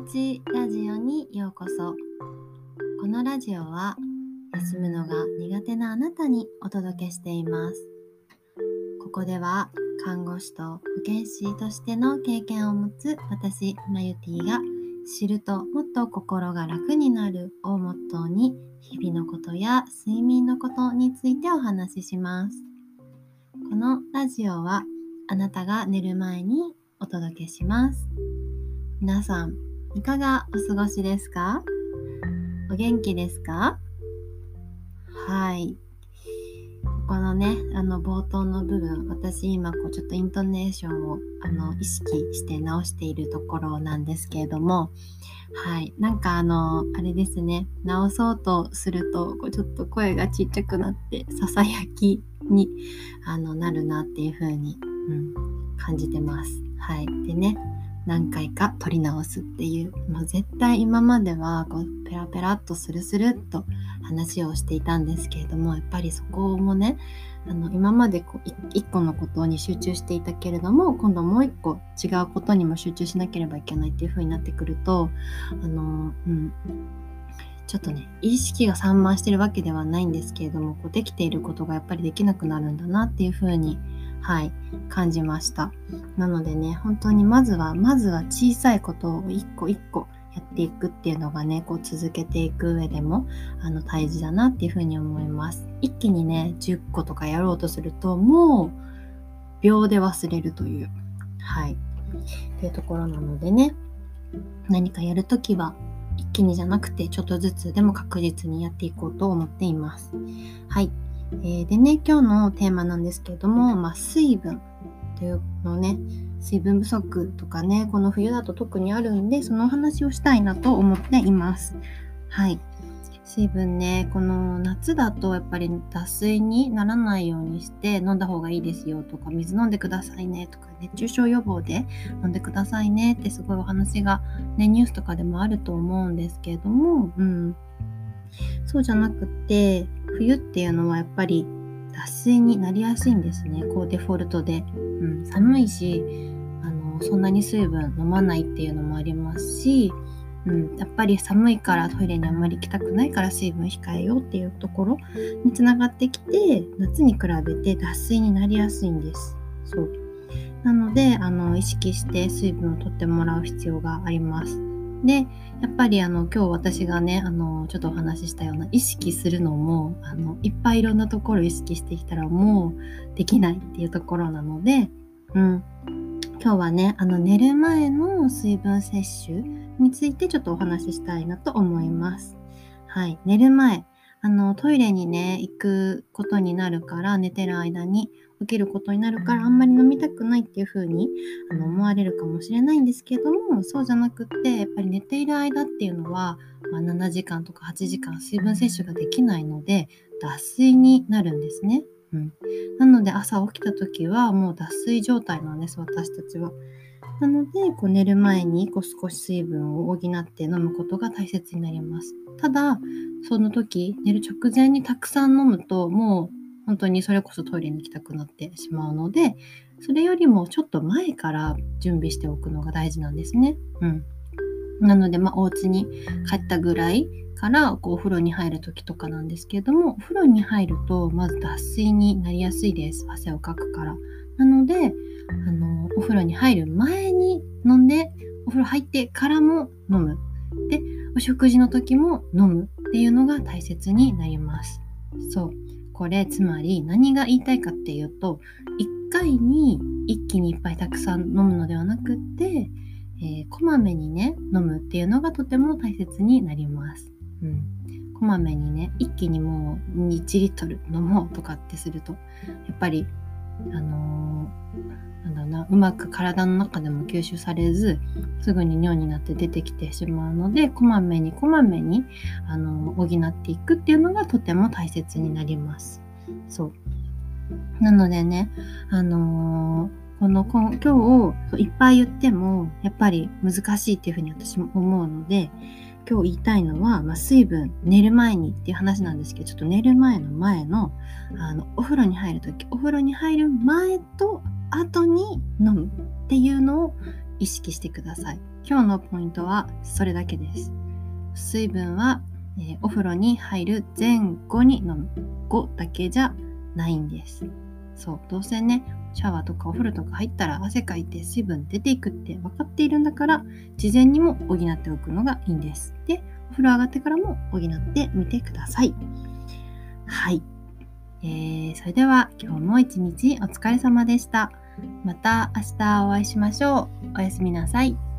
持ちラジオにようこそ。このラジオは休むのが苦手なあなたにお届けしています。ここでは看護師と保健師としての経験を持つ私マユティが知るともっと心が楽になるをモットーに日々のことや睡眠のことについてお話しします。このラジオはあなたが寝る前にお届けします。皆さんいかがお過ごしですか？お元気ですか？はい。このねあの冒頭の部分私今こうちょっとイントネーションをあの意識して直しているところなんですけれどもはい。なんかあのあれですね。直そうとするとこうちょっと声がちっちゃくなってささやきにあのなるなっていう風に、うん、感じてます。はい。でね何回か撮り直すっていう、まあ、絶対今まではこうペラペラっとスルスルっと話をしていたんですけれどもやっぱりそこもねあの今までこう一個のことに集中していたけれども今度もう一個違うことにも集中しなければいけないっていう風になってくるとあのうん。ちょっとね意識が散漫してるわけではないんですけれどもこうできていることがやっぱりできなくなるんだなっていう風に思いますはい、感じました。なのでね、本当にまずは、まずは小さいことを一個一個やっていくっていうのがね、こう続けていく上でも、あの、大事だなっていうふうに思います。一気にね、10個とかやろうとすると、もう、秒で忘れるという、はい、っていうところなのでね、何かやるときは、一気にじゃなくて、ちょっとずつでも確実にやっていこうと思っています。はい。えー、でね、今日のテーマなんですけれども、まあ、水分というのね、水分不足とかね、この冬だと特にあるんで、そのお話をしたいなと思っています。はい。水分ね、この夏だとやっぱり脱水にならないようにして飲んだ方がいいですよとか、水飲んでくださいねとか、熱中症予防で飲んでくださいねってすごいお話がね、ニュースとかでもあると思うんですけれども、うん。そうじゃなくて、冬っていうのはやっぱり脱水になりやすいんですね。こうデフォルトで。うん、寒いし、あの、そんなに水分飲まないっていうのもありますし、うん、やっぱり寒いからトイレにあんまり行きたくないから水分控えようっていうところにつながってきて夏に比べて脱水になりやすいんです。そうなのであの意識して水分をとってもらう必要があります。で、やっぱりあの今日私がね、あのちょっとお話ししたような意識するのも、あのいっぱいいろんなところ意識してきたらもうできないっていうところなので、うん。今日はね、あの寝る前の水分摂取についてちょっとお話ししたいなと思います。はい。寝る前、あのトイレにね、行くことになるから寝てる間に受けることになるからあんまり飲みたくないっていう風にあに思われるかもしれないんですけどもそうじゃなくってやっぱり寝ている間っていうのは、まあ、7時間とか8時間水分摂取ができないので脱水になるんですね。うん、なので朝起きた時はもう脱水状態なんです私たちは。なのでこう寝る前にこう少し水分を補って飲むことが大切になります。ただその時寝る直前にたくさん飲むともう本当にそれこそトイレに行きたくなってしまうのでそれよりもちょっと前から準備しておくのが大事なんですね。うん、なので、まあ、お家に帰ったぐらいからこうお風呂に入る時とかなんですけれどもお風呂に入るとまず脱水になりやすいです汗をかくから。なのであのお風呂に入る前に飲んでお風呂入ってからも飲む。でお食事の時も飲むっていうのが大切になります。そう。これつまり何が言いたいかっていうと1回に一気にいっぱいたくさん飲むのではなくって、えー、こまめにね飲むっていうのがとても大切になります。うん、こまめにね一気にもう1リットル飲もうとかってするとやっぱりあのーなんだなうまく体の中でも吸収されずすぐに尿になって出てきてしまうのでこまめにこまめにあの補っていくっていうのがとても大切になります。そうなのでね、あのー、この今日いっぱい言ってもやっぱり難しいっていうふうに私も思うので今日言いたいのは、まあ、水分寝る前にっていう話なんですけどちょっと寝る前の前のあのお風呂に入る時お風呂に入る前と後に飲むっていうのを意識してください。今日のポイントはそれだけです。水分は、えー、お風呂に入る前後に飲む。後だけじゃないんです。そうどうせねシャワーとかお風呂とか入ったら汗かいて水分出ていくって分かっているんだから事前にも補っておくのがいいんです。でお風呂上がってからも補ってみてください。はい、えー、それでは今日も一日お疲れ様でした。また明日お会いしましょう。おやすみなさい。